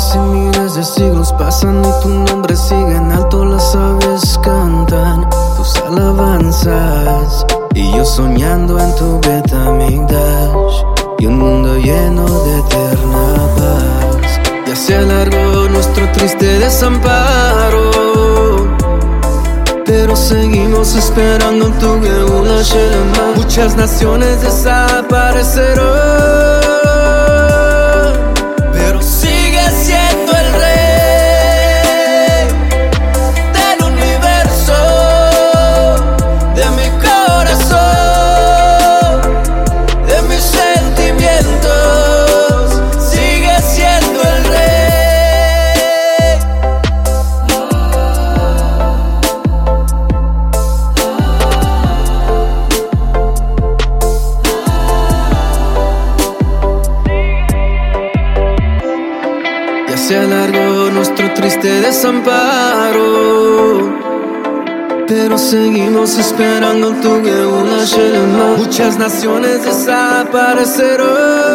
de siglos pasan y tu nombre sigue en alto, las aves cantan tus alabanzas. Y yo soñando en tu Betamigdash y un mundo lleno de eterna paz. Ya se alargó nuestro triste desamparo, pero seguimos esperando tu Geula Shelema. Muchas naciones desaparecerán. Se alargó nuestro triste desamparo. Pero seguimos esperando tu Geula Shelema. Muchas naciones desaparecerán.